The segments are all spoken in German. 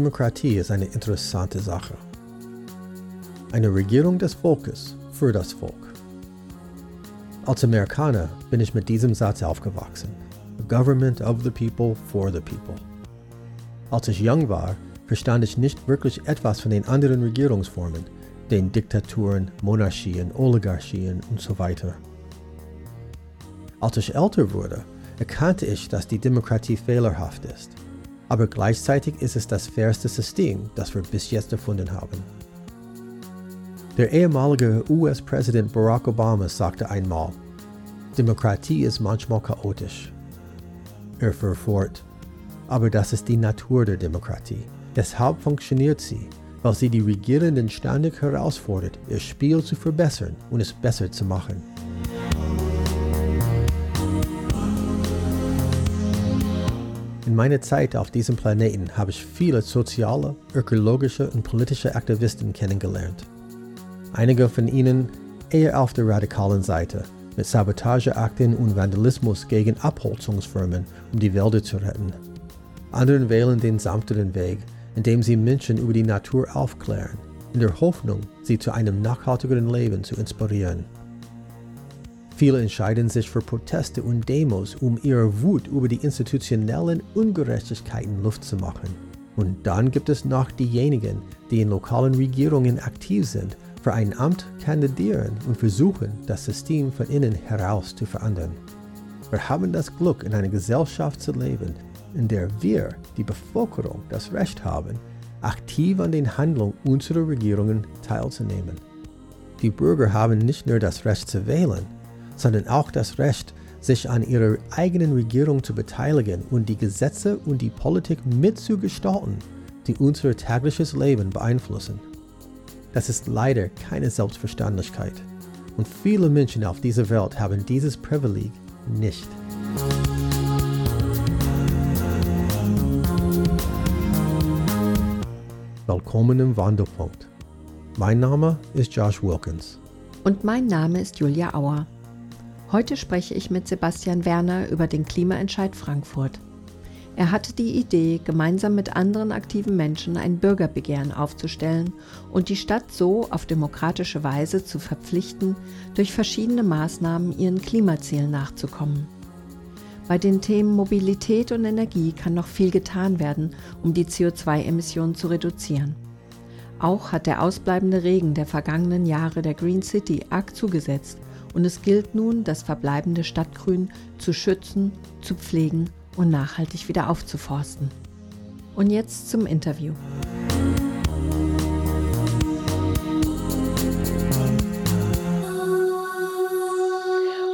Demokratie ist eine interessante Sache. Eine Regierung des Volkes für das Volk. Als Amerikaner bin ich mit diesem Satz aufgewachsen. Government of the people for the people. Als ich jung war, verstand ich nicht wirklich etwas von den anderen Regierungsformen, den Diktaturen, Monarchien, Oligarchien und so weiter. Als ich älter wurde, erkannte ich, dass die Demokratie fehlerhaft ist. Aber gleichzeitig ist es das fairste System, das wir bis jetzt erfunden haben. Der ehemalige US-Präsident Barack Obama sagte einmal, Demokratie ist manchmal chaotisch. Er fuhr fort, aber das ist die Natur der Demokratie. Deshalb funktioniert sie, weil sie die Regierenden ständig herausfordert, ihr Spiel zu verbessern und es besser zu machen. In meiner Zeit auf diesem Planeten habe ich viele soziale, ökologische und politische Aktivisten kennengelernt. Einige von ihnen eher auf der radikalen Seite, mit Sabotageakten und Vandalismus gegen Abholzungsfirmen, um die Wälder zu retten. Anderen wählen den sanfteren Weg, indem sie Menschen über die Natur aufklären, in der Hoffnung, sie zu einem nachhaltigeren Leben zu inspirieren. Viele entscheiden sich für Proteste und Demos, um ihre Wut über die institutionellen Ungerechtigkeiten Luft zu machen. Und dann gibt es noch diejenigen, die in lokalen Regierungen aktiv sind, für ein Amt kandidieren und versuchen, das System von innen heraus zu verändern. Wir haben das Glück, in einer Gesellschaft zu leben, in der wir, die Bevölkerung, das Recht haben, aktiv an den Handlungen unserer Regierungen teilzunehmen. Die Bürger haben nicht nur das Recht zu wählen, sondern auch das Recht, sich an ihrer eigenen Regierung zu beteiligen und die Gesetze und die Politik mitzugestalten, die unser tägliches Leben beeinflussen. Das ist leider keine Selbstverständlichkeit und viele Menschen auf dieser Welt haben dieses Privileg nicht. Willkommen im Wandelpunkt. Mein Name ist Josh Wilkins. Und mein Name ist Julia Auer. Heute spreche ich mit Sebastian Werner über den Klimaentscheid Frankfurt. Er hatte die Idee, gemeinsam mit anderen aktiven Menschen ein Bürgerbegehren aufzustellen und die Stadt so auf demokratische Weise zu verpflichten, durch verschiedene Maßnahmen ihren Klimazielen nachzukommen. Bei den Themen Mobilität und Energie kann noch viel getan werden, um die CO2-Emissionen zu reduzieren. Auch hat der ausbleibende Regen der vergangenen Jahre der Green City arg zugesetzt und es gilt nun, das verbleibende Stadtgrün zu schützen, zu pflegen und nachhaltig wieder aufzuforsten. Und jetzt zum Interview.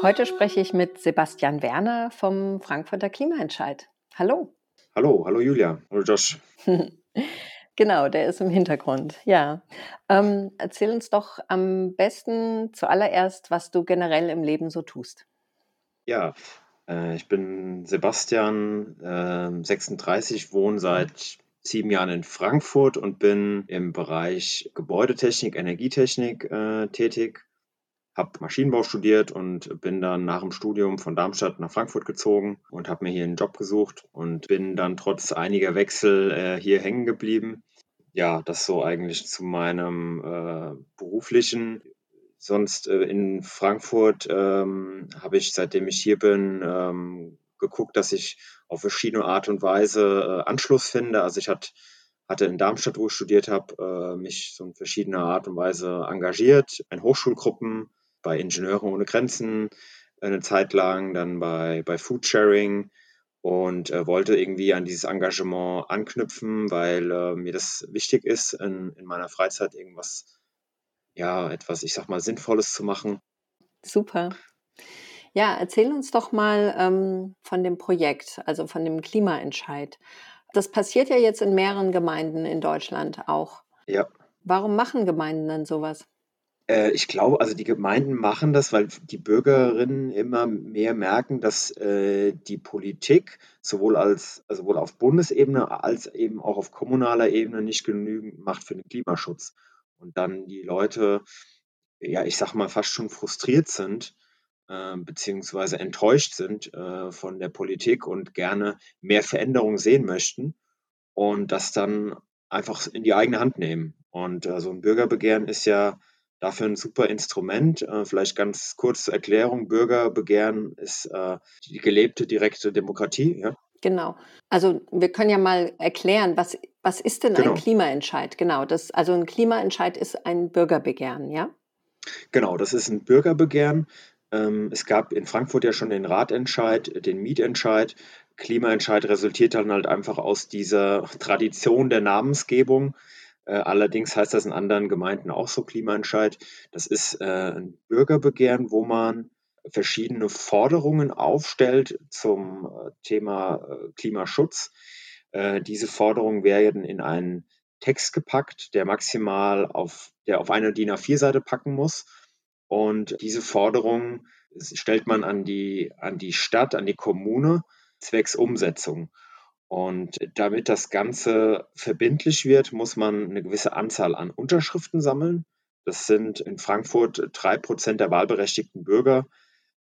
Heute spreche ich mit Sebastian Werner vom Frankfurter Klimaentscheid. Hallo. Hallo, hallo Julia. Hallo Josh. genau, der ist im Hintergrund. Ja. Ähm, erzähl uns doch am besten zuallererst, was du generell im Leben so tust. Ja, äh, ich bin Sebastian, äh, 36, wohne seit sieben Jahren in Frankfurt und bin im Bereich Gebäudetechnik, Energietechnik äh, tätig habe Maschinenbau studiert und bin dann nach dem Studium von Darmstadt nach Frankfurt gezogen und habe mir hier einen Job gesucht und bin dann trotz einiger Wechsel äh, hier hängen geblieben. Ja, das so eigentlich zu meinem äh, beruflichen. Sonst äh, in Frankfurt ähm, habe ich, seitdem ich hier bin, ähm, geguckt, dass ich auf verschiedene Art und Weise äh, Anschluss finde. Also ich hatte hatte in Darmstadt, wo ich studiert habe, äh, mich so in verschiedener Art und Weise engagiert, in Hochschulgruppen, bei Ingenieure ohne Grenzen eine Zeit lang, dann bei, bei Foodsharing und äh, wollte irgendwie an dieses Engagement anknüpfen, weil äh, mir das wichtig ist, in, in meiner Freizeit irgendwas, ja, etwas, ich sag mal, Sinnvolles zu machen. Super. Ja, erzähl uns doch mal ähm, von dem Projekt, also von dem Klimaentscheid. Das passiert ja jetzt in mehreren Gemeinden in Deutschland auch. Ja. Warum machen Gemeinden denn sowas? Äh, ich glaube, also die Gemeinden machen das, weil die Bürgerinnen immer mehr merken, dass äh, die Politik sowohl als also sowohl auf Bundesebene als eben auch auf kommunaler Ebene nicht genügend macht für den Klimaschutz. Und dann die Leute, ja, ich sag mal, fast schon frustriert sind, äh, beziehungsweise enttäuscht sind äh, von der Politik und gerne mehr Veränderung sehen möchten. Und das dann einfach in die eigene Hand nehmen. Und äh, so ein Bürgerbegehren ist ja dafür ein super Instrument. Äh, vielleicht ganz kurz zur Erklärung. Bürgerbegehren ist äh, die gelebte direkte Demokratie. Ja? Genau. Also wir können ja mal erklären, was, was ist denn genau. ein Klimaentscheid? Genau, das, also ein Klimaentscheid ist ein Bürgerbegehren, ja? Genau, das ist ein Bürgerbegehren. Ähm, es gab in Frankfurt ja schon den Ratentscheid, den Mietentscheid. Klimaentscheid resultiert dann halt einfach aus dieser Tradition der Namensgebung. Äh, allerdings heißt das in anderen Gemeinden auch so Klimaentscheid. Das ist äh, ein Bürgerbegehren, wo man verschiedene Forderungen aufstellt zum äh, Thema Klimaschutz. Diese Forderungen werden in einen Text gepackt, der maximal auf, der auf eine DIN A4-Seite packen muss. Und diese Forderungen stellt man an die, an die Stadt, an die Kommune zwecks Umsetzung. Und damit das Ganze verbindlich wird, muss man eine gewisse Anzahl an Unterschriften sammeln. Das sind in Frankfurt drei Prozent der wahlberechtigten Bürger.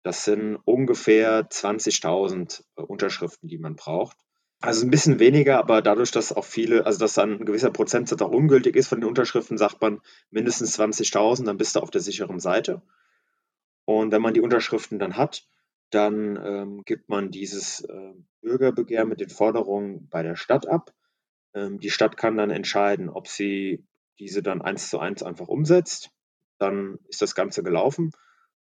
Das sind ungefähr 20.000 äh, Unterschriften, die man braucht. Also ein bisschen weniger, aber dadurch, dass auch viele, also dass dann ein gewisser Prozentsatz auch ungültig ist von den Unterschriften, sagt man mindestens 20.000, dann bist du auf der sicheren Seite. Und wenn man die Unterschriften dann hat, dann ähm, gibt man dieses äh, Bürgerbegehren mit den Forderungen bei der Stadt ab. Ähm, die Stadt kann dann entscheiden, ob sie diese dann eins zu eins einfach umsetzt. Dann ist das Ganze gelaufen.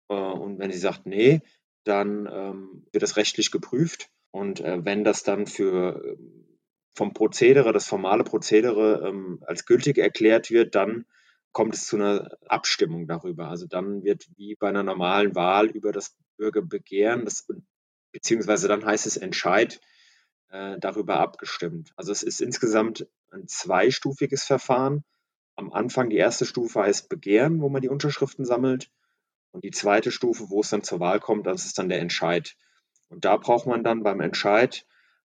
Äh, und wenn sie sagt, nee, dann ähm, wird das rechtlich geprüft. Und äh, wenn das dann für ähm, vom Prozedere, das formale Prozedere ähm, als gültig erklärt wird, dann kommt es zu einer Abstimmung darüber. Also dann wird wie bei einer normalen Wahl über das Bürgerbegehren, das, beziehungsweise dann heißt es Entscheid, äh, darüber abgestimmt. Also es ist insgesamt ein zweistufiges Verfahren. Am Anfang die erste Stufe heißt Begehren, wo man die Unterschriften sammelt. Und die zweite Stufe, wo es dann zur Wahl kommt, das ist dann der Entscheid. Und da braucht man dann beim Entscheid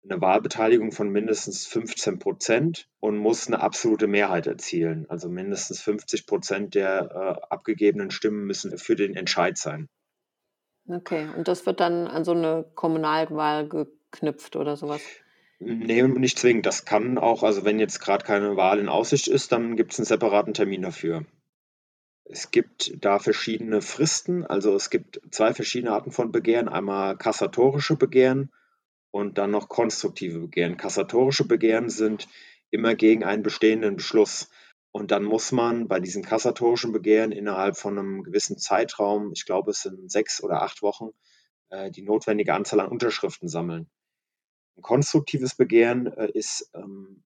eine Wahlbeteiligung von mindestens 15 Prozent und muss eine absolute Mehrheit erzielen. Also mindestens 50 Prozent der äh, abgegebenen Stimmen müssen für den Entscheid sein. Okay, und das wird dann an so eine Kommunalwahl geknüpft oder sowas? Nee, nicht zwingend. Das kann auch, also wenn jetzt gerade keine Wahl in Aussicht ist, dann gibt es einen separaten Termin dafür. Es gibt da verschiedene Fristen, also es gibt zwei verschiedene Arten von Begehren. Einmal kassatorische Begehren und dann noch konstruktive Begehren. Kassatorische Begehren sind immer gegen einen bestehenden Beschluss. Und dann muss man bei diesen kassatorischen Begehren innerhalb von einem gewissen Zeitraum, ich glaube es sind sechs oder acht Wochen, äh, die notwendige Anzahl an Unterschriften sammeln. Ein konstruktives Begehren äh, ist, ähm,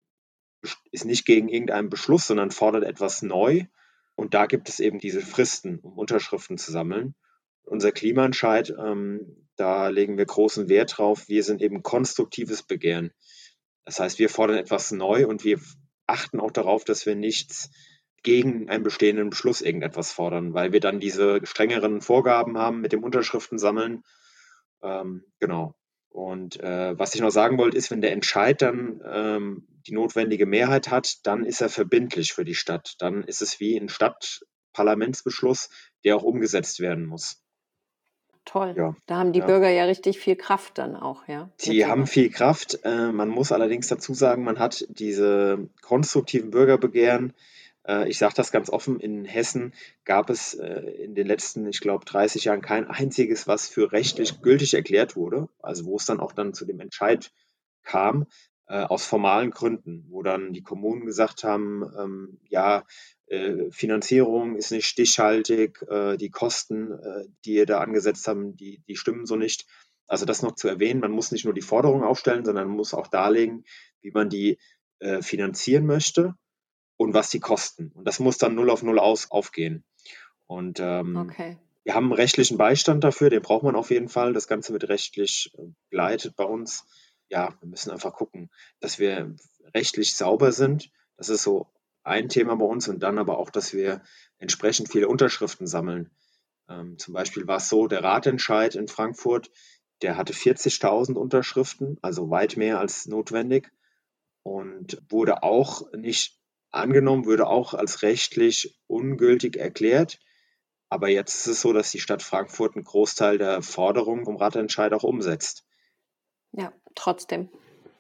ist nicht gegen irgendeinen Beschluss, sondern fordert etwas neu. Und da gibt es eben diese Fristen, um Unterschriften zu sammeln. Unser Klimaentscheid, ähm, da legen wir großen Wert drauf. Wir sind eben konstruktives Begehren. Das heißt, wir fordern etwas neu und wir achten auch darauf, dass wir nichts gegen einen bestehenden Beschluss irgendetwas fordern, weil wir dann diese strengeren Vorgaben haben mit dem Unterschriften sammeln. Ähm, genau. Und äh, was ich noch sagen wollte, ist, wenn der Entscheid dann ähm, die notwendige Mehrheit hat, dann ist er verbindlich für die Stadt. Dann ist es wie ein Stadtparlamentsbeschluss, der auch umgesetzt werden muss. Toll. Ja, da haben die ja. Bürger ja richtig viel Kraft dann auch, ja. Die haben viel Kraft. Äh, man muss allerdings dazu sagen, man hat diese konstruktiven Bürgerbegehren. Äh, ich sage das ganz offen, in Hessen gab es äh, in den letzten, ich glaube, 30 Jahren kein einziges, was für rechtlich gültig erklärt wurde. Also wo es dann auch dann zu dem Entscheid kam, äh, aus formalen Gründen, wo dann die Kommunen gesagt haben, ähm, ja, äh, Finanzierung ist nicht stichhaltig, äh, die Kosten, äh, die ihr da angesetzt haben, die, die stimmen so nicht. Also das noch zu erwähnen, man muss nicht nur die Forderung aufstellen, sondern man muss auch darlegen, wie man die äh, finanzieren möchte und was die kosten. Und das muss dann null auf null aus, aufgehen. Und ähm, okay. wir haben einen rechtlichen Beistand dafür, den braucht man auf jeden Fall. Das Ganze wird rechtlich begleitet bei uns. Ja, wir müssen einfach gucken, dass wir rechtlich sauber sind. Das ist so ein Thema bei uns und dann aber auch, dass wir entsprechend viele Unterschriften sammeln. Ähm, zum Beispiel war es so, der Ratentscheid in Frankfurt, der hatte 40.000 Unterschriften, also weit mehr als notwendig und wurde auch nicht angenommen, wurde auch als rechtlich ungültig erklärt. Aber jetzt ist es so, dass die Stadt Frankfurt einen Großteil der Forderungen vom Ratentscheid auch umsetzt. Ja, trotzdem.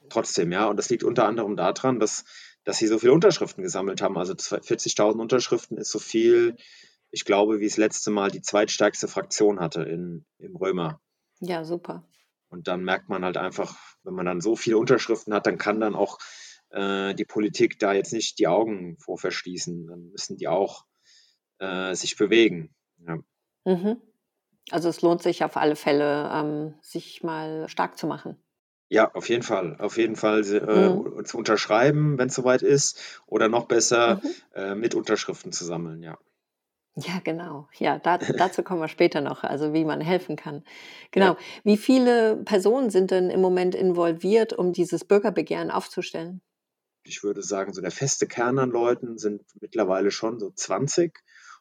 Trotzdem, ja. Und das liegt unter anderem daran, dass dass sie so viele Unterschriften gesammelt haben. Also 40.000 Unterschriften ist so viel, ich glaube, wie es letzte Mal die zweitstärkste Fraktion hatte in, im Römer. Ja, super. Und dann merkt man halt einfach, wenn man dann so viele Unterschriften hat, dann kann dann auch äh, die Politik da jetzt nicht die Augen vor verschließen. Dann müssen die auch äh, sich bewegen. Ja. Mhm. Also es lohnt sich auf alle Fälle, ähm, sich mal stark zu machen. Ja, auf jeden Fall. Auf jeden Fall äh, mhm. zu unterschreiben, wenn es soweit ist, oder noch besser mhm. äh, mit Unterschriften zu sammeln, ja. Ja, genau. Ja, da, dazu kommen wir später noch, also wie man helfen kann. Genau. Ja. Wie viele Personen sind denn im Moment involviert, um dieses Bürgerbegehren aufzustellen? Ich würde sagen, so der feste Kern an Leuten sind mittlerweile schon so 20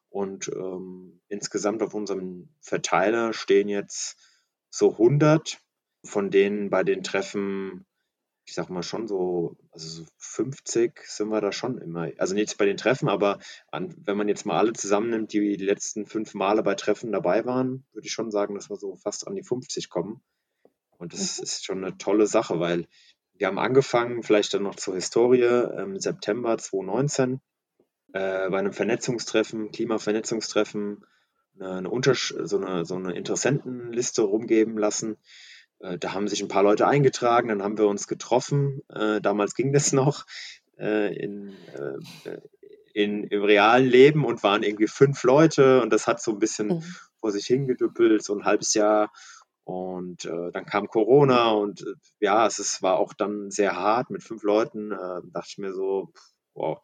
und ähm, insgesamt auf unserem Verteiler stehen jetzt so 100 von denen bei den Treffen, ich sag mal schon so, also so 50 sind wir da schon immer. Also nicht bei den Treffen, aber an, wenn man jetzt mal alle zusammennimmt, die die letzten fünf Male bei Treffen dabei waren, würde ich schon sagen, dass wir so fast an die 50 kommen. Und das mhm. ist schon eine tolle Sache, weil wir haben angefangen, vielleicht dann noch zur Historie, im September 2019 äh, bei einem Vernetzungstreffen, Klimavernetzungstreffen, eine, eine, so, eine, so eine Interessentenliste rumgeben lassen da haben sich ein paar Leute eingetragen, dann haben wir uns getroffen. Äh, damals ging das noch äh, in, äh, in, im realen Leben und waren irgendwie fünf Leute und das hat so ein bisschen mhm. vor sich hingedüppelt, so ein halbes Jahr. Und äh, dann kam Corona und äh, ja, es ist, war auch dann sehr hart mit fünf Leuten. dachte ich mir so, wow,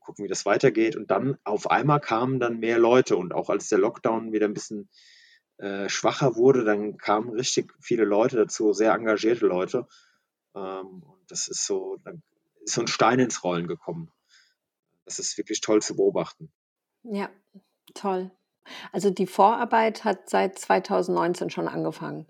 gucken, wie das weitergeht. Und dann auf einmal kamen dann mehr Leute und auch als der Lockdown wieder ein bisschen äh, schwacher wurde, dann kamen richtig viele Leute dazu, sehr engagierte Leute. Ähm, und das ist so, dann ist so ein Stein ins Rollen gekommen. Das ist wirklich toll zu beobachten. Ja, toll. Also die Vorarbeit hat seit 2019 schon angefangen.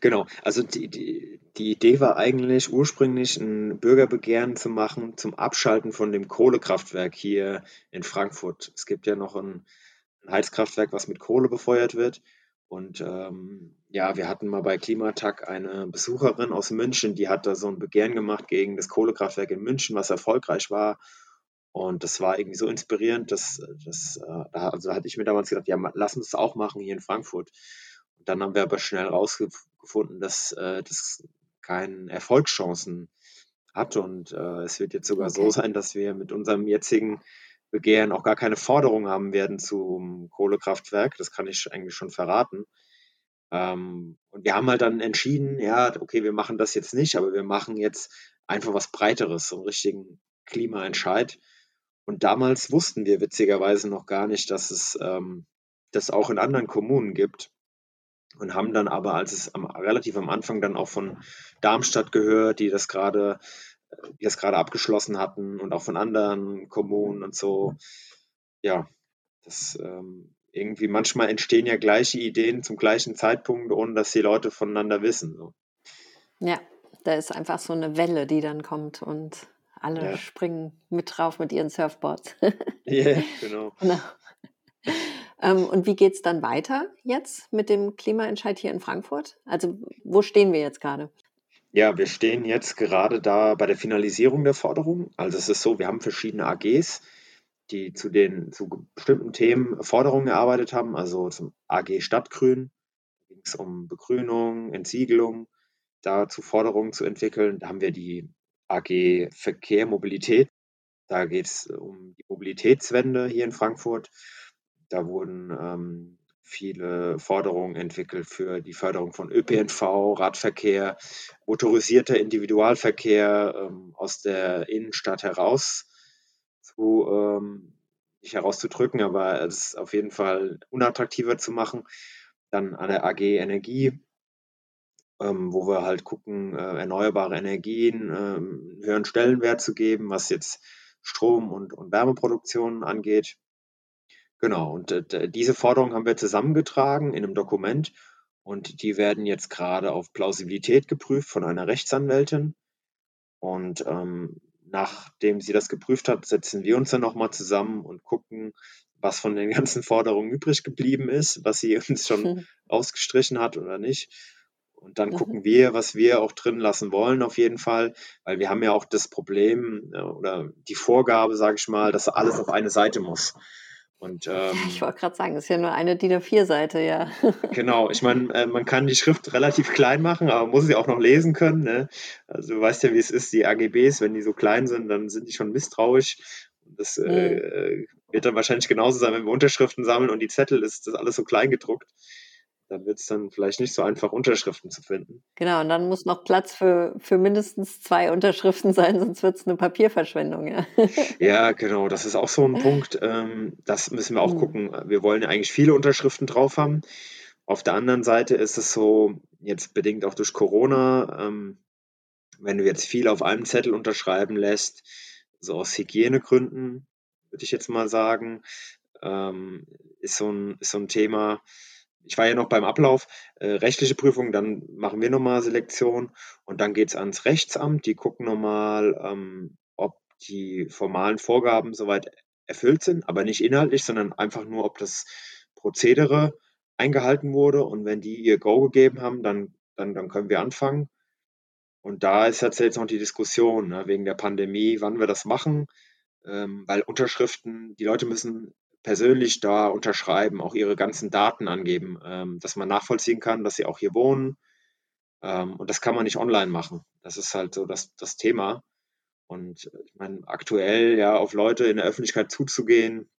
Genau, also die, die, die Idee war eigentlich ursprünglich ein Bürgerbegehren zu machen zum Abschalten von dem Kohlekraftwerk hier in Frankfurt. Es gibt ja noch ein ein Heizkraftwerk, was mit Kohle befeuert wird. Und ähm, ja, wir hatten mal bei Klimatag eine Besucherin aus München, die hat da so ein Begehren gemacht gegen das Kohlekraftwerk in München, was erfolgreich war. Und das war irgendwie so inspirierend, dass, dass äh, also hatte ich mir damals gedacht, ja, lass uns das auch machen hier in Frankfurt. Und dann haben wir aber schnell rausgefunden, dass äh, das keine Erfolgschancen hat. Und äh, es wird jetzt sogar okay. so sein, dass wir mit unserem jetzigen Begehren auch gar keine Forderung haben werden zum Kohlekraftwerk. Das kann ich eigentlich schon verraten. Ähm, und wir haben halt dann entschieden, ja, okay, wir machen das jetzt nicht, aber wir machen jetzt einfach was Breiteres, so einen richtigen Klimaentscheid. Und damals wussten wir witzigerweise noch gar nicht, dass es ähm, das auch in anderen Kommunen gibt. Und haben dann aber, als es am, relativ am Anfang dann auch von Darmstadt gehört, die das gerade das gerade abgeschlossen hatten und auch von anderen Kommunen und so. Ja, das ähm, irgendwie manchmal entstehen ja gleiche Ideen zum gleichen Zeitpunkt, ohne dass die Leute voneinander wissen. So. Ja, da ist einfach so eine Welle, die dann kommt und alle ja. springen mit drauf mit ihren Surfboards. Ja, yeah, genau. genau. Ähm, und wie geht es dann weiter jetzt mit dem Klimaentscheid hier in Frankfurt? Also wo stehen wir jetzt gerade? Ja, wir stehen jetzt gerade da bei der Finalisierung der Forderung. Also es ist so, wir haben verschiedene AGs, die zu den zu bestimmten Themen Forderungen erarbeitet haben. Also zum AG Stadtgrün ging es um Begrünung, Entsiegelung, dazu Forderungen zu entwickeln. Da haben wir die AG Verkehr, Mobilität. Da geht es um die Mobilitätswende hier in Frankfurt. Da wurden ähm, viele Forderungen entwickelt für die Förderung von ÖPNV, Radverkehr, motorisierter Individualverkehr ähm, aus der Innenstadt heraus zu, ähm, nicht herauszudrücken, aber es auf jeden Fall unattraktiver zu machen. Dann an der AG Energie, ähm, wo wir halt gucken, äh, erneuerbare Energien äh, einen höheren Stellenwert zu geben, was jetzt Strom- und, und Wärmeproduktion angeht. Genau, und äh, diese Forderungen haben wir zusammengetragen in einem Dokument und die werden jetzt gerade auf Plausibilität geprüft von einer Rechtsanwältin. Und ähm, nachdem sie das geprüft hat, setzen wir uns dann nochmal zusammen und gucken, was von den ganzen Forderungen übrig geblieben ist, was sie uns schon ausgestrichen hat oder nicht. Und dann mhm. gucken wir, was wir auch drin lassen wollen, auf jeden Fall, weil wir haben ja auch das Problem äh, oder die Vorgabe, sage ich mal, dass alles auf eine Seite muss. Und, ähm, ich wollte gerade sagen, es ist ja nur eine DIN A4-Seite, ja. genau, ich meine, äh, man kann die Schrift relativ klein machen, aber muss sie auch noch lesen können. Ne? Also du weißt ja, wie es ist, die AGBs, wenn die so klein sind, dann sind die schon misstrauisch. Das äh, mhm. äh, wird dann wahrscheinlich genauso sein, wenn wir Unterschriften sammeln und die Zettel ist das alles so klein gedruckt dann wird es dann vielleicht nicht so einfach, Unterschriften zu finden. Genau, und dann muss noch Platz für, für mindestens zwei Unterschriften sein, sonst wird es eine Papierverschwendung, ja. ja, genau, das ist auch so ein Punkt. Ähm, das müssen wir auch mhm. gucken. Wir wollen ja eigentlich viele Unterschriften drauf haben. Auf der anderen Seite ist es so, jetzt bedingt auch durch Corona, ähm, wenn du jetzt viel auf einem Zettel unterschreiben lässt, so aus Hygienegründen, würde ich jetzt mal sagen, ähm, ist, so ein, ist so ein Thema, ich war ja noch beim Ablauf, äh, rechtliche Prüfung, dann machen wir nochmal Selektion und dann geht es ans Rechtsamt. Die gucken nochmal, ähm, ob die formalen Vorgaben soweit erfüllt sind, aber nicht inhaltlich, sondern einfach nur, ob das Prozedere eingehalten wurde. Und wenn die ihr Go gegeben haben, dann, dann, dann können wir anfangen. Und da ist jetzt noch die Diskussion ne, wegen der Pandemie, wann wir das machen, ähm, weil Unterschriften, die Leute müssen persönlich da unterschreiben, auch ihre ganzen Daten angeben, ähm, dass man nachvollziehen kann, dass sie auch hier wohnen. Ähm, und das kann man nicht online machen. Das ist halt so das, das Thema. Und ich meine, aktuell ja auf Leute in der Öffentlichkeit zuzugehen,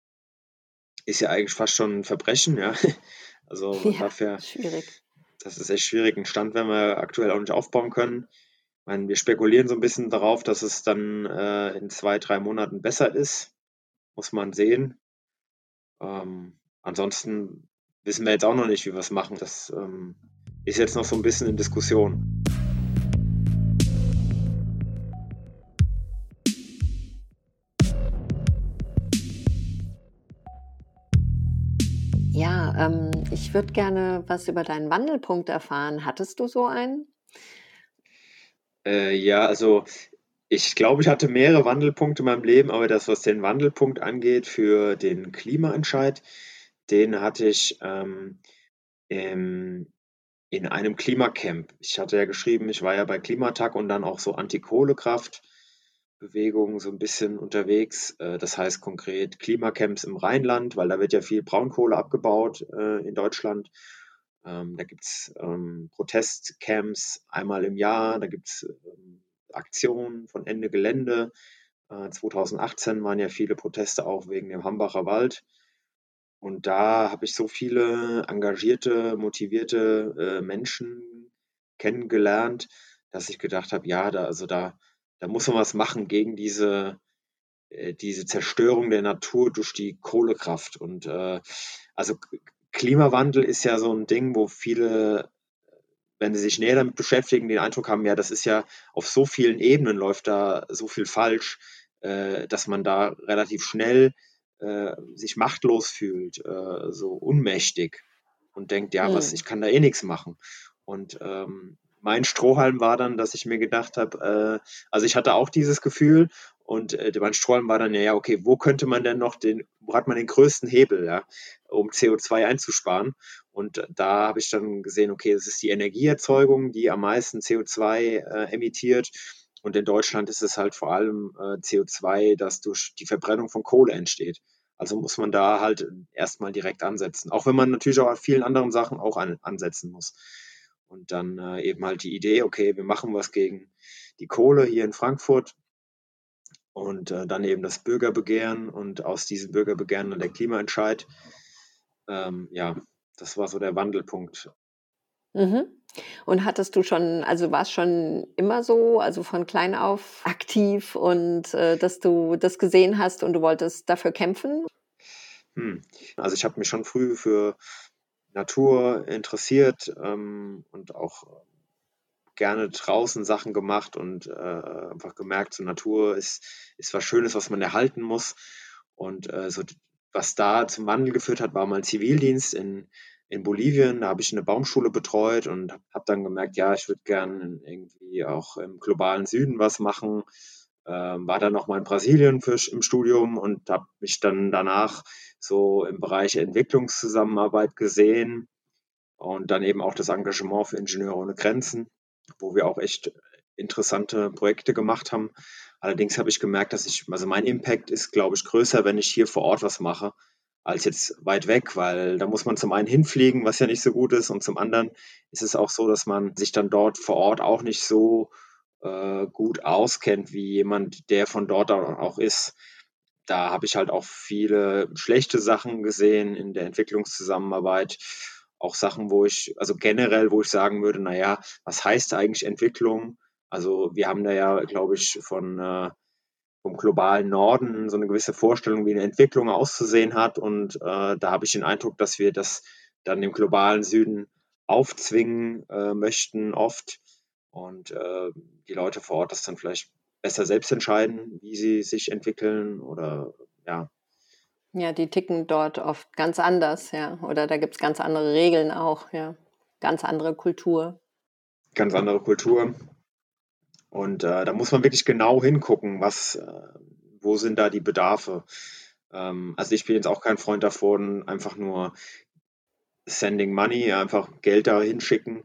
ist ja eigentlich fast schon ein Verbrechen, ja. Also ja, dafür, schwierig. Das ist echt schwierig. Ein Stand, wenn wir aktuell auch nicht aufbauen können. Ich meine, wir spekulieren so ein bisschen darauf, dass es dann äh, in zwei, drei Monaten besser ist. Muss man sehen. Ähm, ansonsten wissen wir jetzt auch noch nicht, wie wir es machen. Das ähm, ist jetzt noch so ein bisschen in Diskussion. Ja, ähm, ich würde gerne was über deinen Wandelpunkt erfahren. Hattest du so einen? Äh, ja, also ich glaube, ich hatte mehrere Wandelpunkte in meinem Leben, aber das, was den Wandelpunkt angeht für den Klimaentscheid, den hatte ich ähm, im, in einem Klimacamp. Ich hatte ja geschrieben, ich war ja bei Klimatag und dann auch so Anti-Kohlekraft-Bewegungen so ein bisschen unterwegs. Äh, das heißt konkret Klimacamps im Rheinland, weil da wird ja viel Braunkohle abgebaut äh, in Deutschland. Ähm, da gibt es ähm, Protestcamps einmal im Jahr, da gibt es ähm, Aktionen von Ende Gelände. 2018 äh, waren ja viele Proteste auch wegen dem Hambacher Wald. Und da habe ich so viele engagierte, motivierte äh, Menschen kennengelernt, dass ich gedacht habe, ja, da, also da, da muss man was machen gegen diese, äh, diese Zerstörung der Natur durch die Kohlekraft. Und äh, also Klimawandel ist ja so ein Ding, wo viele wenn sie sich näher damit beschäftigen, den Eindruck haben, ja, das ist ja auf so vielen Ebenen läuft da so viel falsch, äh, dass man da relativ schnell äh, sich machtlos fühlt, äh, so unmächtig und denkt, ja, was, hm. ich kann da eh nichts machen. Und ähm, mein Strohhalm war dann, dass ich mir gedacht habe, äh, also ich hatte auch dieses Gefühl und äh, mein Strohhalm war dann, ja, okay, wo könnte man denn noch den, wo hat man den größten Hebel, ja, um CO2 einzusparen? Und da habe ich dann gesehen, okay, das ist die Energieerzeugung, die am meisten CO2 äh, emittiert. Und in Deutschland ist es halt vor allem äh, CO2, das durch die Verbrennung von Kohle entsteht. Also muss man da halt erstmal direkt ansetzen. Auch wenn man natürlich auch an vielen anderen Sachen auch an, ansetzen muss. Und dann äh, eben halt die Idee, okay, wir machen was gegen die Kohle hier in Frankfurt. Und äh, dann eben das Bürgerbegehren und aus diesem Bürgerbegehren dann der Klimaentscheid. Ähm, ja, das war so der Wandelpunkt. Mhm. Und hattest du schon, also war es schon immer so, also von klein auf aktiv und äh, dass du das gesehen hast und du wolltest dafür kämpfen? Hm. Also ich habe mich schon früh für Natur interessiert ähm, und auch gerne draußen Sachen gemacht und äh, einfach gemerkt, so Natur ist, ist was Schönes, was man erhalten muss. Und äh, so was da zum Wandel geführt hat, war mal Zivildienst in, in Bolivien. Da habe ich eine Baumschule betreut und habe dann gemerkt, ja, ich würde gerne irgendwie auch im globalen Süden was machen. Ähm, war dann noch mal in Brasilien für, im Studium und habe mich dann danach so im Bereich Entwicklungszusammenarbeit gesehen. Und dann eben auch das Engagement für Ingenieure ohne Grenzen, wo wir auch echt interessante Projekte gemacht haben. Allerdings habe ich gemerkt, dass ich, also mein Impact ist, glaube ich, größer, wenn ich hier vor Ort was mache, als jetzt weit weg, weil da muss man zum einen hinfliegen, was ja nicht so gut ist, und zum anderen ist es auch so, dass man sich dann dort vor Ort auch nicht so äh, gut auskennt wie jemand, der von dort auch ist. Da habe ich halt auch viele schlechte Sachen gesehen in der Entwicklungszusammenarbeit. Auch Sachen, wo ich, also generell, wo ich sagen würde, naja, was heißt eigentlich Entwicklung? Also wir haben da ja, glaube ich, von äh, vom globalen Norden so eine gewisse Vorstellung, wie eine Entwicklung auszusehen hat. Und äh, da habe ich den Eindruck, dass wir das dann dem globalen Süden aufzwingen äh, möchten, oft. Und äh, die Leute vor Ort das dann vielleicht besser selbst entscheiden, wie sie sich entwickeln oder ja. Ja, die ticken dort oft ganz anders, ja. Oder da gibt es ganz andere Regeln auch, ja. Ganz andere Kultur. Ganz andere Kultur. Und äh, da muss man wirklich genau hingucken, was, äh, wo sind da die Bedarfe. Ähm, also ich bin jetzt auch kein Freund davon, einfach nur sending money, einfach Geld da hinschicken,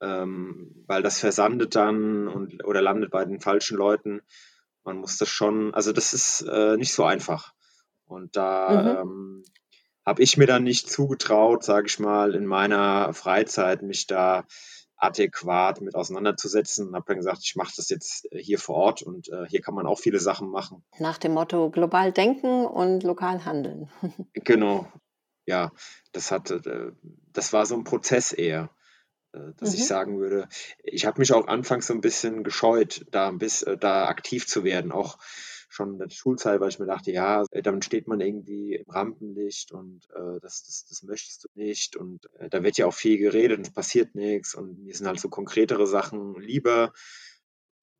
ähm, weil das versandet dann und, oder landet bei den falschen Leuten. Man muss das schon, also das ist äh, nicht so einfach. Und da mhm. ähm, habe ich mir dann nicht zugetraut, sage ich mal, in meiner Freizeit mich da adäquat mit auseinanderzusetzen und habe dann gesagt, ich mache das jetzt äh, hier vor Ort und äh, hier kann man auch viele Sachen machen. Nach dem Motto global denken und lokal handeln. genau, ja, das hat, äh, das war so ein Prozess eher, äh, dass mhm. ich sagen würde, ich habe mich auch anfangs so ein bisschen gescheut, da, bis, da aktiv zu werden, auch schon in der Schulzeit, weil ich mir dachte, ja, äh, dann steht man irgendwie im Rampenlicht und äh, das, das, das möchtest du nicht. Und äh, da wird ja auch viel geredet und es passiert nichts. Und mir sind halt so konkretere Sachen lieber.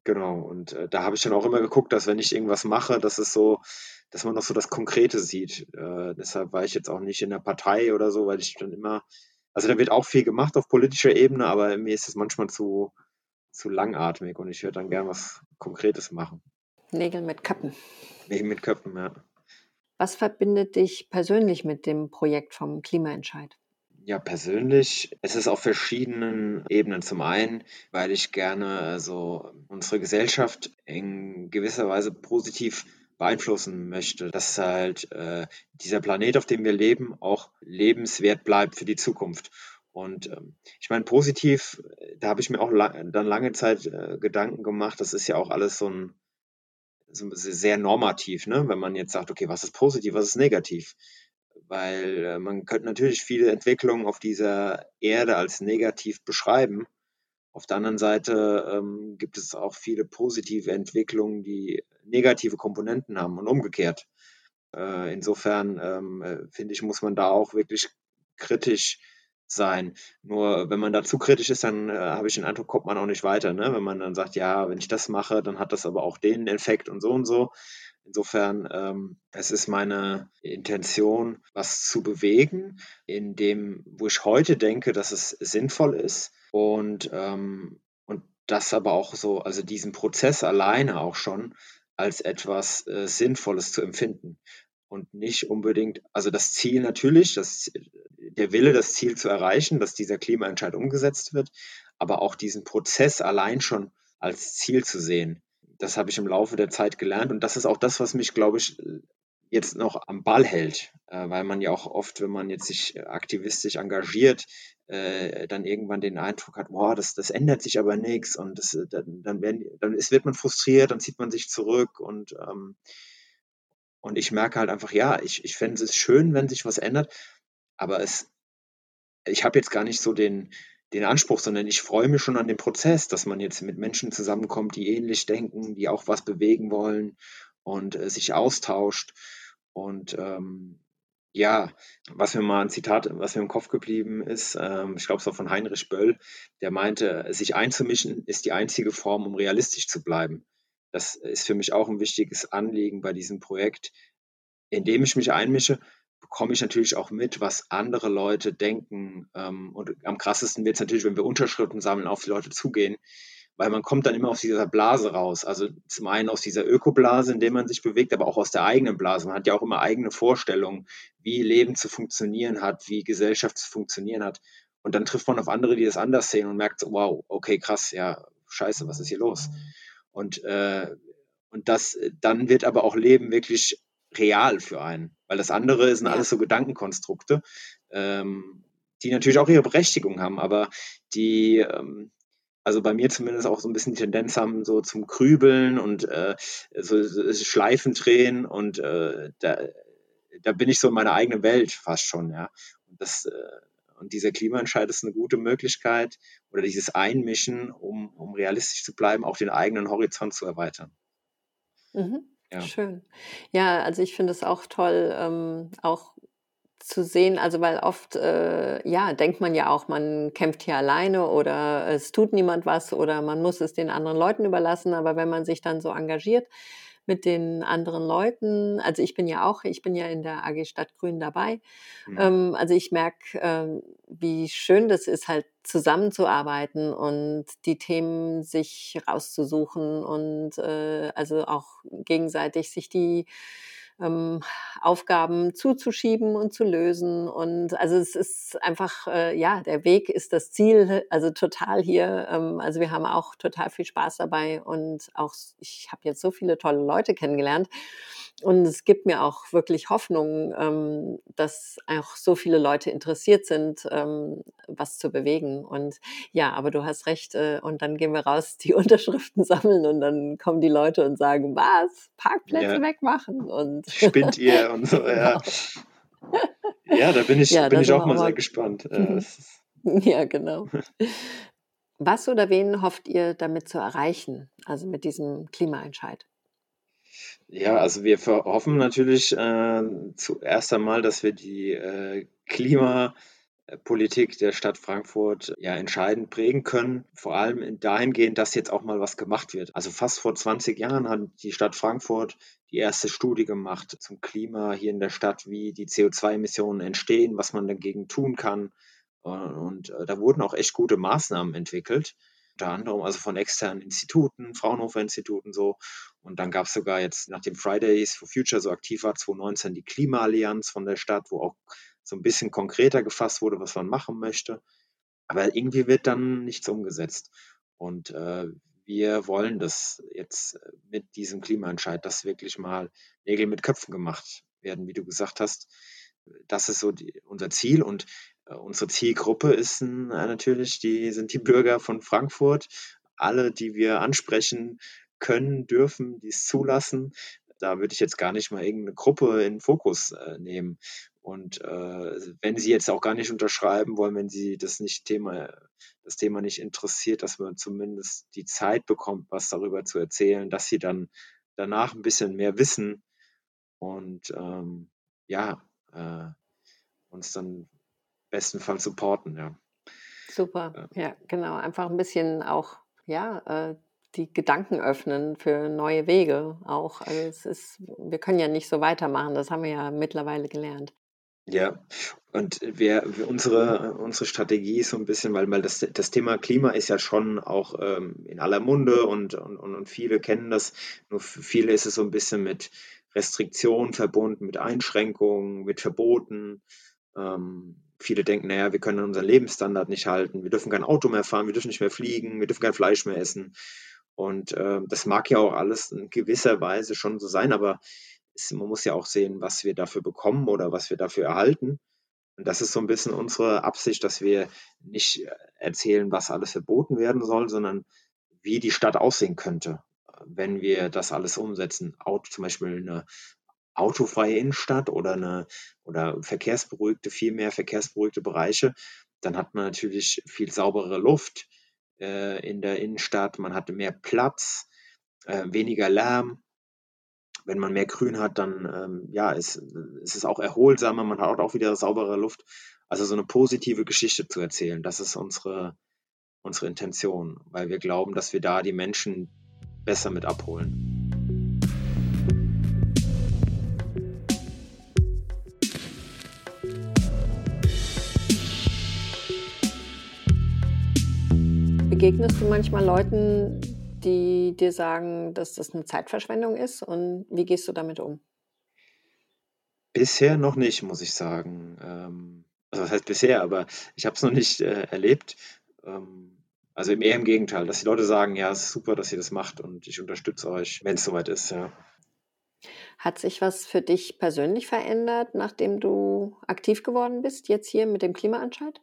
Genau, und äh, da habe ich dann auch immer geguckt, dass wenn ich irgendwas mache, dass es so, dass man noch so das Konkrete sieht. Äh, deshalb war ich jetzt auch nicht in der Partei oder so, weil ich dann immer, also da wird auch viel gemacht auf politischer Ebene, aber mir ist es manchmal zu, zu langatmig und ich würde dann gern was Konkretes machen. Nägel mit Köppen. Nägel mit Köppen, ja. Was verbindet dich persönlich mit dem Projekt vom Klimaentscheid? Ja, persönlich ist es auf verschiedenen Ebenen. Zum einen, weil ich gerne also unsere Gesellschaft in gewisser Weise positiv beeinflussen möchte, dass halt äh, dieser Planet, auf dem wir leben, auch lebenswert bleibt für die Zukunft. Und ähm, ich meine, positiv, da habe ich mir auch lang, dann lange Zeit äh, Gedanken gemacht. Das ist ja auch alles so ein sehr normativ, ne? wenn man jetzt sagt, okay, was ist positiv, was ist negativ? Weil äh, man könnte natürlich viele Entwicklungen auf dieser Erde als negativ beschreiben. Auf der anderen Seite ähm, gibt es auch viele positive Entwicklungen, die negative Komponenten haben und umgekehrt. Äh, insofern ähm, äh, finde ich, muss man da auch wirklich kritisch sein. Nur wenn man da zu kritisch ist, dann äh, habe ich den Eindruck, kommt man auch nicht weiter. Ne? Wenn man dann sagt, ja, wenn ich das mache, dann hat das aber auch den Effekt und so und so. Insofern, ähm, es ist meine Intention, was zu bewegen, in dem, wo ich heute denke, dass es sinnvoll ist und, ähm, und das aber auch so, also diesen Prozess alleine auch schon als etwas äh, Sinnvolles zu empfinden und nicht unbedingt, also das Ziel natürlich, das, der Wille, das Ziel zu erreichen, dass dieser Klimaentscheid umgesetzt wird, aber auch diesen Prozess allein schon als Ziel zu sehen. Das habe ich im Laufe der Zeit gelernt und das ist auch das, was mich, glaube ich, jetzt noch am Ball hält, äh, weil man ja auch oft, wenn man jetzt sich aktivistisch engagiert, äh, dann irgendwann den Eindruck hat, boah, das, das ändert sich aber nichts und das, dann, dann, werden, dann ist, wird man frustriert, dann zieht man sich zurück und ähm, und ich merke halt einfach, ja, ich, ich fände es schön, wenn sich was ändert, aber es, ich habe jetzt gar nicht so den, den Anspruch, sondern ich freue mich schon an dem Prozess, dass man jetzt mit Menschen zusammenkommt, die ähnlich denken, die auch was bewegen wollen und äh, sich austauscht. Und ähm, ja, was mir mal ein Zitat, was mir im Kopf geblieben ist, ähm, ich glaube es war von Heinrich Böll, der meinte, sich einzumischen ist die einzige Form, um realistisch zu bleiben. Das ist für mich auch ein wichtiges Anliegen bei diesem Projekt. Indem ich mich einmische, bekomme ich natürlich auch mit, was andere Leute denken. Ähm, und am krassesten wird es natürlich, wenn wir Unterschriften sammeln, auf die Leute zugehen, weil man kommt dann immer aus dieser Blase raus. Also zum einen aus dieser Ökoblase, in der man sich bewegt, aber auch aus der eigenen Blase. Man hat ja auch immer eigene Vorstellungen, wie Leben zu funktionieren hat, wie Gesellschaft zu funktionieren hat. Und dann trifft man auf andere, die das anders sehen und merkt, so, wow, okay, krass, ja, scheiße, was ist hier los? Und, äh, und das, dann wird aber auch Leben wirklich real für einen. Weil das andere sind ja. alles so Gedankenkonstrukte, ähm, die natürlich auch ihre Berechtigung haben, aber die, ähm, also bei mir zumindest auch so ein bisschen die Tendenz haben, so zum Krübeln und äh, so, so Schleifen drehen und äh, da, da bin ich so in meiner eigenen Welt fast schon, ja. Und das, äh, und dieser Klimaentscheid ist eine gute Möglichkeit oder dieses Einmischen, um, um realistisch zu bleiben, auch den eigenen Horizont zu erweitern. Mhm. Ja. Schön. Ja, also ich finde es auch toll, ähm, auch zu sehen, also weil oft, äh, ja, denkt man ja auch, man kämpft hier alleine oder es tut niemand was oder man muss es den anderen Leuten überlassen, aber wenn man sich dann so engagiert, mit den anderen Leuten. Also ich bin ja auch, ich bin ja in der AG Stadtgrün dabei. Mhm. Ähm, also ich merke, äh, wie schön das ist, halt zusammenzuarbeiten und die Themen sich rauszusuchen und äh, also auch gegenseitig sich die ähm, Aufgaben zuzuschieben und zu lösen. Und also es ist einfach, äh, ja, der Weg ist das Ziel, also total hier. Ähm, also wir haben auch total viel Spaß dabei und auch, ich habe jetzt so viele tolle Leute kennengelernt. Und es gibt mir auch wirklich Hoffnung, ähm, dass auch so viele Leute interessiert sind, ähm, was zu bewegen. Und ja, aber du hast recht. Äh, und dann gehen wir raus, die Unterschriften sammeln und dann kommen die Leute und sagen, was? Parkplätze ja. wegmachen und spinnt ihr und so. Ja, genau. ja da bin ich, ja, bin ich auch mal sehr gespannt. ja, genau. Was oder wen hofft ihr damit zu erreichen, also mit diesem Klimaentscheid? Ja, also wir hoffen natürlich äh, zuerst einmal, dass wir die äh, Klimapolitik der Stadt Frankfurt ja entscheidend prägen können. Vor allem dahingehend, dass jetzt auch mal was gemacht wird. Also fast vor 20 Jahren hat die Stadt Frankfurt die erste Studie gemacht zum Klima hier in der Stadt, wie die CO2-Emissionen entstehen, was man dagegen tun kann. Und äh, da wurden auch echt gute Maßnahmen entwickelt unter anderem also von externen Instituten, Fraunhofer-Instituten so. Und dann gab es sogar jetzt nach dem Fridays for Future so aktiv war, 2019 die Klimaallianz von der Stadt, wo auch so ein bisschen konkreter gefasst wurde, was man machen möchte. Aber irgendwie wird dann nichts umgesetzt. Und äh, wir wollen das jetzt mit diesem Klimaentscheid, dass wirklich mal Nägel mit Köpfen gemacht werden, wie du gesagt hast. Das ist so die, unser Ziel. Und äh, unsere Zielgruppe ist natürlich die, sind die Bürger von Frankfurt. Alle, die wir ansprechen können, dürfen, die es zulassen. Da würde ich jetzt gar nicht mal irgendeine Gruppe in den Fokus äh, nehmen. Und äh, wenn Sie jetzt auch gar nicht unterschreiben wollen, wenn Sie das nicht Thema, das Thema nicht interessiert, dass man zumindest die Zeit bekommt, was darüber zu erzählen, dass Sie dann danach ein bisschen mehr wissen und ähm, ja, äh, uns dann bestenfalls supporten, ja. Super, ja. genau. Einfach ein bisschen auch, ja, äh, die Gedanken öffnen für neue Wege auch. Also es ist, wir können ja nicht so weitermachen, das haben wir ja mittlerweile gelernt. Ja, und wir, unsere, unsere Strategie ist so ein bisschen, weil, weil das, das Thema Klima ist ja schon auch ähm, in aller Munde und, und, und viele kennen das. Nur für viele ist es so ein bisschen mit Restriktionen verbunden, mit Einschränkungen, mit Verboten. Ähm, viele denken, naja, wir können unseren Lebensstandard nicht halten, wir dürfen kein Auto mehr fahren, wir dürfen nicht mehr fliegen, wir dürfen kein Fleisch mehr essen. Und äh, das mag ja auch alles in gewisser Weise schon so sein, aber man muss ja auch sehen, was wir dafür bekommen oder was wir dafür erhalten. Und das ist so ein bisschen unsere Absicht, dass wir nicht erzählen, was alles verboten werden soll, sondern wie die Stadt aussehen könnte, wenn wir das alles umsetzen. Auto, zum Beispiel eine autofreie Innenstadt oder eine oder verkehrsberuhigte, viel mehr verkehrsberuhigte Bereiche, dann hat man natürlich viel sauberere Luft äh, in der Innenstadt, man hat mehr Platz, äh, weniger Lärm. Wenn man mehr Grün hat, dann ähm, ja, ist, ist es auch erholsamer, man hat auch wieder saubere Luft. Also so eine positive Geschichte zu erzählen, das ist unsere, unsere Intention, weil wir glauben, dass wir da die Menschen besser mit abholen. Begegnest du manchmal Leuten, die dir sagen, dass das eine Zeitverschwendung ist und wie gehst du damit um? Bisher noch nicht, muss ich sagen. Ähm, Also das heißt bisher, aber ich habe es noch nicht äh, erlebt. Ähm, also eher im Gegenteil, dass die Leute sagen, ja, es ist super, dass ihr das macht und ich unterstütze euch, wenn es soweit ist, ja. Hat sich was für dich persönlich verändert, nachdem du aktiv geworden bist, jetzt hier mit dem Klimaentscheid?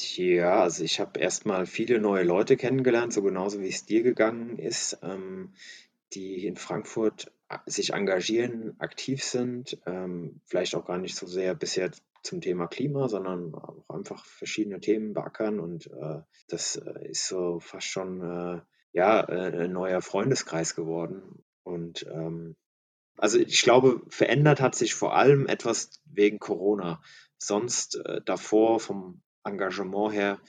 Ja, also ich habe erstmal viele neue Leute kennengelernt, so genauso wie es dir gegangen ist, ähm, die in Frankfurt sich engagieren, aktiv sind, ähm, vielleicht auch gar nicht so sehr bisher zum Thema Klima, sondern auch einfach verschiedene Themen beackern und äh, das äh, ist so fast schon äh, ja äh, ein neuer Freundeskreis geworden und ähm, also ich glaube, verändert hat sich vor allem etwas wegen Corona. Sonst äh, davor vom Engagement her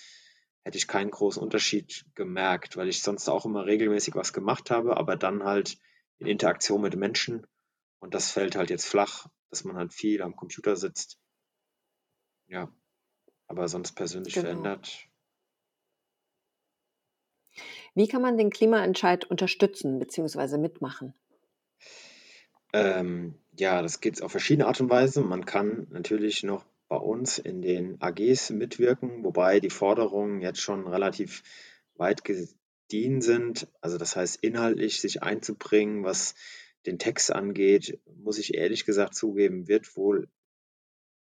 hätte ich keinen großen Unterschied gemerkt, weil ich sonst auch immer regelmäßig was gemacht habe, aber dann halt in Interaktion mit Menschen und das fällt halt jetzt flach, dass man halt viel am Computer sitzt. Ja, aber sonst persönlich genau. verändert. Wie kann man den Klimaentscheid unterstützen bzw. mitmachen? Ähm, ja, das geht auf verschiedene Art und Weise. Man kann natürlich noch bei uns in den AGs mitwirken, wobei die Forderungen jetzt schon relativ weit gediehen sind. Also das heißt, inhaltlich sich einzubringen, was den Text angeht, muss ich ehrlich gesagt zugeben, wird wohl,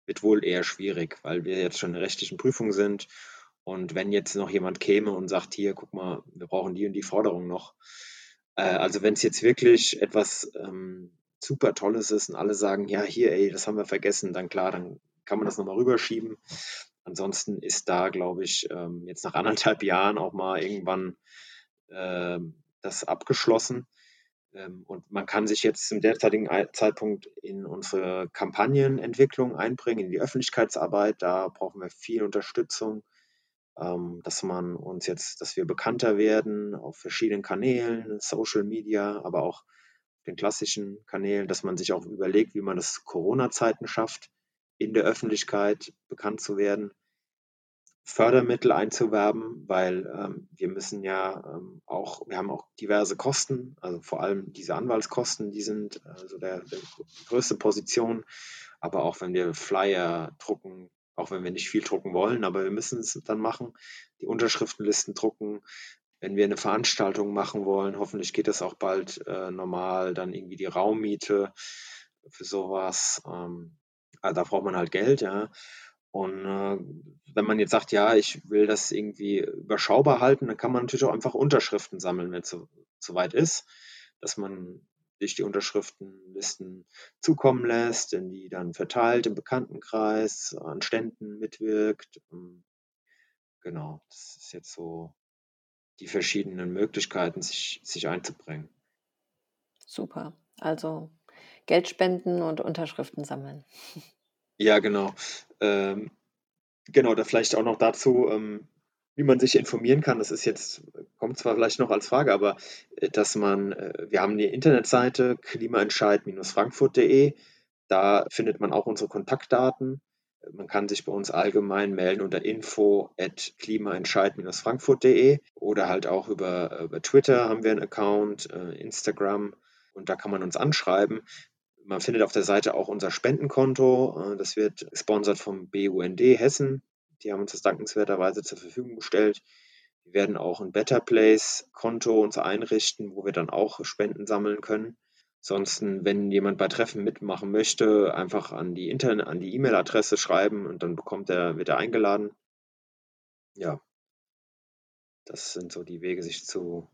wird wohl eher schwierig, weil wir jetzt schon in der rechtlichen Prüfung sind. Und wenn jetzt noch jemand käme und sagt, hier, guck mal, wir brauchen die und die Forderung noch. Äh, also wenn es jetzt wirklich etwas ähm, super Tolles ist und alle sagen, ja, hier, ey, das haben wir vergessen, dann klar, dann kann man das nochmal rüberschieben. Ansonsten ist da, glaube ich, ähm, jetzt nach anderthalb Jahren auch mal irgendwann ähm, das abgeschlossen. Ähm, und man kann sich jetzt zum derzeitigen Zeitpunkt in unsere Kampagnenentwicklung einbringen, in die Öffentlichkeitsarbeit. Da brauchen wir viel Unterstützung, dass man uns jetzt, dass wir bekannter werden auf verschiedenen Kanälen, Social Media, aber auch den klassischen Kanälen, dass man sich auch überlegt, wie man das Corona-Zeiten schafft, in der Öffentlichkeit bekannt zu werden, Fördermittel einzuwerben, weil ähm, wir müssen ja ähm, auch, wir haben auch diverse Kosten, also vor allem diese Anwaltskosten, die sind also der, der größte Position, aber auch wenn wir Flyer drucken, auch wenn wir nicht viel drucken wollen, aber wir müssen es dann machen, die Unterschriftenlisten drucken, wenn wir eine Veranstaltung machen wollen, hoffentlich geht das auch bald äh, normal, dann irgendwie die Raummiete für sowas. Ähm, da braucht man halt Geld, ja. Und äh, wenn man jetzt sagt, ja, ich will das irgendwie überschaubar halten, dann kann man natürlich auch einfach Unterschriften sammeln, wenn es so, so weit ist, dass man sich die Unterschriftenlisten zukommen lässt, in die dann verteilt im Bekanntenkreis, an Ständen mitwirkt. Ähm, genau, das ist jetzt so die verschiedenen Möglichkeiten, sich, sich einzubringen. Super. Also Geld spenden und Unterschriften sammeln. Ja, genau. Ähm, genau, da vielleicht auch noch dazu, ähm, wie man sich informieren kann. Das ist jetzt, kommt zwar vielleicht noch als Frage, aber äh, dass man, äh, wir haben die Internetseite klimaentscheid-frankfurt.de. Da findet man auch unsere Kontaktdaten. Man kann sich bei uns allgemein melden unter info at klimaentscheid-frankfurt.de oder halt auch über, über Twitter haben wir einen Account, äh, Instagram und da kann man uns anschreiben. Man findet auf der Seite auch unser Spendenkonto. Äh, das wird gesponsert vom BUND Hessen. Die haben uns das dankenswerterweise zur Verfügung gestellt. Wir werden auch ein Better Place Konto uns einrichten, wo wir dann auch Spenden sammeln können. Ansonsten, wenn jemand bei Treffen mitmachen möchte, einfach an die Internet, an die E-Mail-Adresse schreiben und dann bekommt er, wird er eingeladen. Ja, das sind so die Wege, sich zu,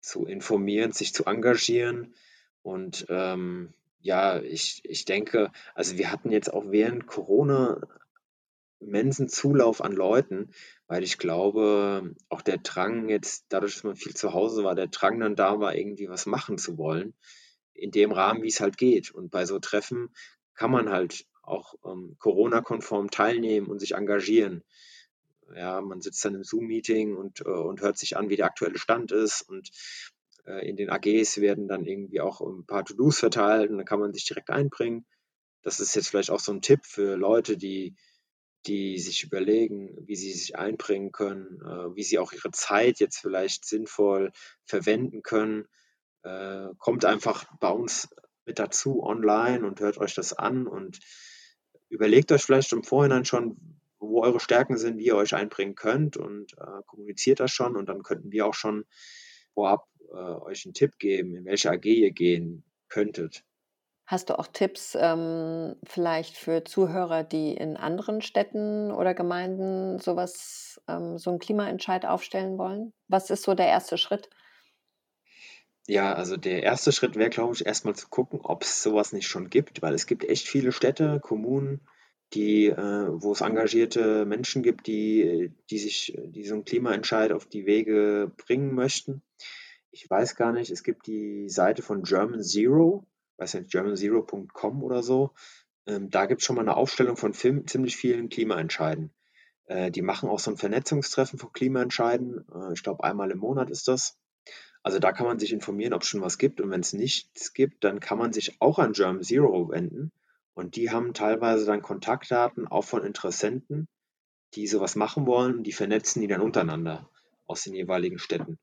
zu informieren, sich zu engagieren. Und ähm, ja, ich, ich denke, also wir hatten jetzt auch während Corona immensen Zulauf an Leuten, weil ich glaube, auch der Drang jetzt, dadurch, dass man viel zu Hause war, der Drang dann da war, irgendwie was machen zu wollen in dem Rahmen, wie es halt geht. Und bei so Treffen kann man halt auch ähm, Corona-konform teilnehmen und sich engagieren. Ja, man sitzt dann im Zoom-Meeting und, äh, und hört sich an, wie der aktuelle Stand ist. Und äh, in den AGs werden dann irgendwie auch ein paar To-Dos verteilt und dann kann man sich direkt einbringen. Das ist jetzt vielleicht auch so ein Tipp für Leute, die, die sich überlegen, wie sie sich einbringen können, äh, wie sie auch ihre Zeit jetzt vielleicht sinnvoll verwenden können äh, kommt einfach bei uns mit dazu online und hört euch das an und überlegt euch vielleicht im Vorhinein schon, wo eure Stärken sind, wie ihr euch einbringen könnt und äh, kommuniziert das schon und dann könnten wir auch schon vorab äh, euch einen Tipp geben, in welche AG ihr gehen könntet. Hast du auch Tipps ähm, vielleicht für Zuhörer, die in anderen Städten oder Gemeinden sowas, ähm, so einen Klimaentscheid aufstellen wollen? Was ist so der erste Schritt? Ja, also der erste Schritt wäre, glaube ich, erstmal zu gucken, ob es sowas nicht schon gibt, weil es gibt echt viele Städte, Kommunen, die, äh, wo es engagierte Menschen gibt, die, die sich diesen Klimaentscheid auf die Wege bringen möchten. Ich weiß gar nicht, es gibt die Seite von German Zero, weiß nicht, germanzero.com oder so. Ähm, da gibt es schon mal eine Aufstellung von Film, ziemlich vielen Klimaentscheiden. Äh, die machen auch so ein Vernetzungstreffen von Klimaentscheiden. Äh, ich glaube, einmal im Monat ist das. Also da kann man sich informieren, ob es schon was gibt. Und wenn es nichts gibt, dann kann man sich auch an German Zero wenden. Und die haben teilweise dann Kontaktdaten auch von Interessenten, die sowas machen wollen. Und die vernetzen die dann untereinander aus den jeweiligen Städten.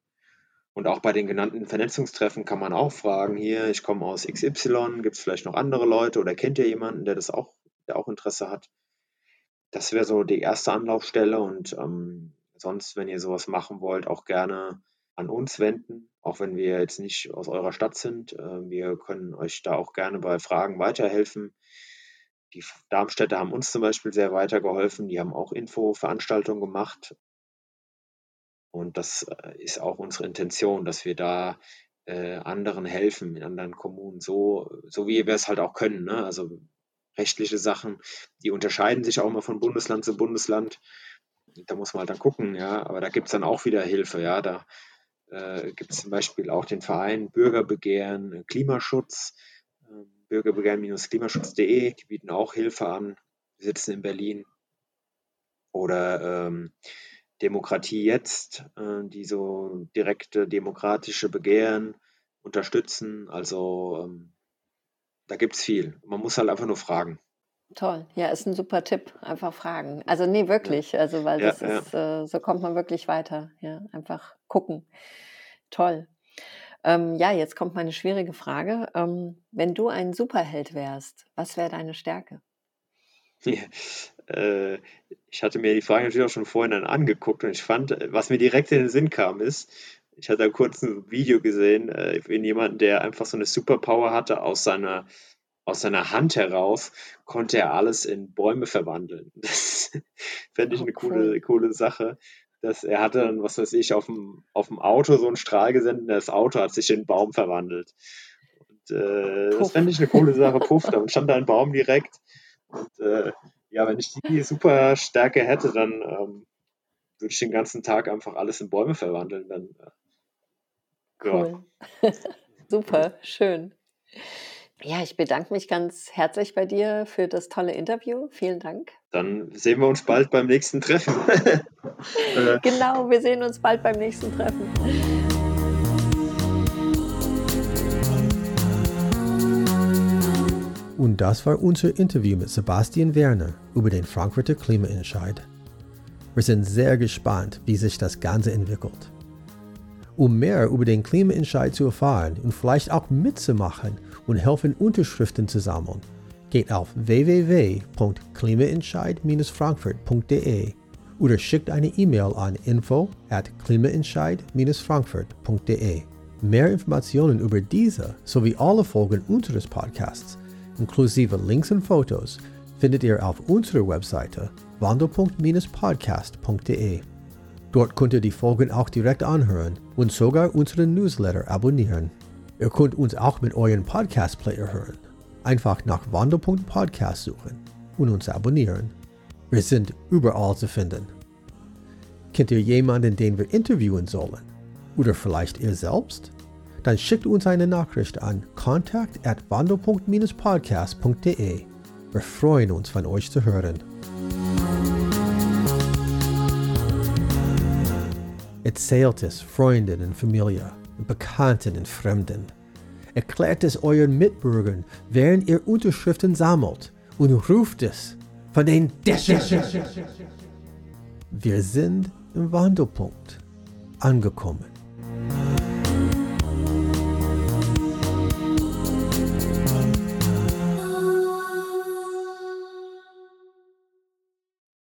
Und auch bei den genannten Vernetzungstreffen kann man auch fragen, hier, ich komme aus XY, gibt es vielleicht noch andere Leute oder kennt ihr jemanden, der das auch, der auch Interesse hat? Das wäre so die erste Anlaufstelle und ähm, sonst, wenn ihr sowas machen wollt, auch gerne an uns wenden, auch wenn wir jetzt nicht aus eurer Stadt sind. Äh, wir können euch da auch gerne bei Fragen weiterhelfen. Die Darmstädter haben uns zum Beispiel sehr weitergeholfen. Die haben auch Infoveranstaltungen gemacht. Und das äh, ist auch unsere Intention, dass wir da äh, anderen helfen, in anderen Kommunen, so, so wie wir es halt auch können. Ne? Also rechtliche Sachen, die unterscheiden sich auch mal von Bundesland zu Bundesland. Da muss man halt dann gucken, ja, aber da gibt es dann auch wieder Hilfe, ja. Da äh, gibt es zum Beispiel auch den Verein Bürgerbegehren äh, Klimaschutz, äh, bürgerbegehren-klimaschutz.de, die bieten auch Hilfe an, sitzen in Berlin. Oder ähm, Demokratie jetzt, äh, die so direkte demokratische Begehren unterstützen. Also ähm, da gibt es viel. Man muss halt einfach nur fragen. Toll, ja, ist ein super Tipp. Einfach fragen. Also nee, wirklich. Ja. Also weil das ja, ist, ja. Äh, so kommt man wirklich weiter. Ja, einfach gucken. Toll. Ähm, ja, jetzt kommt meine schwierige Frage. Ähm, wenn du ein Superheld wärst, was wäre deine Stärke? Äh, ich hatte mir die Frage natürlich auch schon vorhin dann angeguckt und ich fand, was mir direkt in den Sinn kam, ist, ich hatte kurz ein Video gesehen äh, in jemanden, der einfach so eine Superpower hatte aus seiner aus seiner Hand heraus konnte er alles in Bäume verwandeln. Das fände ich eine coole, coole Sache. Dass er hatte dann, was weiß ich, auf dem, auf dem Auto so einen Strahl gesendet und das Auto hat sich in einen Baum verwandelt. Und, äh, das fände ich eine coole Sache. Puff, da stand da ein Baum direkt. Und äh, ja, wenn ich die super Stärke hätte, dann ähm, würde ich den ganzen Tag einfach alles in Bäume verwandeln. Dann, äh, cool. Ja. super, schön. Ja, ich bedanke mich ganz herzlich bei dir für das tolle Interview. Vielen Dank. Dann sehen wir uns bald beim nächsten Treffen. Äh. genau, wir sehen uns bald beim nächsten Treffen. Und das war unser Interview mit Sebastian Werner über den Frankfurter Klimaentscheid. Wir sind sehr gespannt, wie sich das Ganze entwickelt. Um mehr über den Klimaentscheid zu erfahren und vielleicht auch mitzumachen und helfen, Unterschriften zu sammeln, geht auf www.klimaentscheid-frankfurt.de oder schickt eine E-Mail an info at klimaentscheid-frankfurt.de. Mehr Informationen über diese sowie alle Folgen unseres Podcasts inklusive Links und Fotos, findet ihr auf unserer Webseite wandelpunkt-podcast.de. Dort könnt ihr die Folgen auch direkt anhören und sogar unseren Newsletter abonnieren. Ihr könnt uns auch mit euren Podcast-Player hören. Einfach nach Wandelpunkt Podcast suchen und uns abonnieren. Wir sind überall zu finden. Kennt ihr jemanden, den wir interviewen sollen? Oder vielleicht ihr selbst? Dann schickt uns eine Nachricht an kontakt at wandelpunkt-podcast.de. Wir freuen uns, von euch zu hören. Erzählt es Freunden und Familie, Bekannten und Fremden. Erklärt es euren Mitbürgern, während ihr Unterschriften sammelt und ruft es von den Dächern. Wir sind im Wandelpunkt angekommen.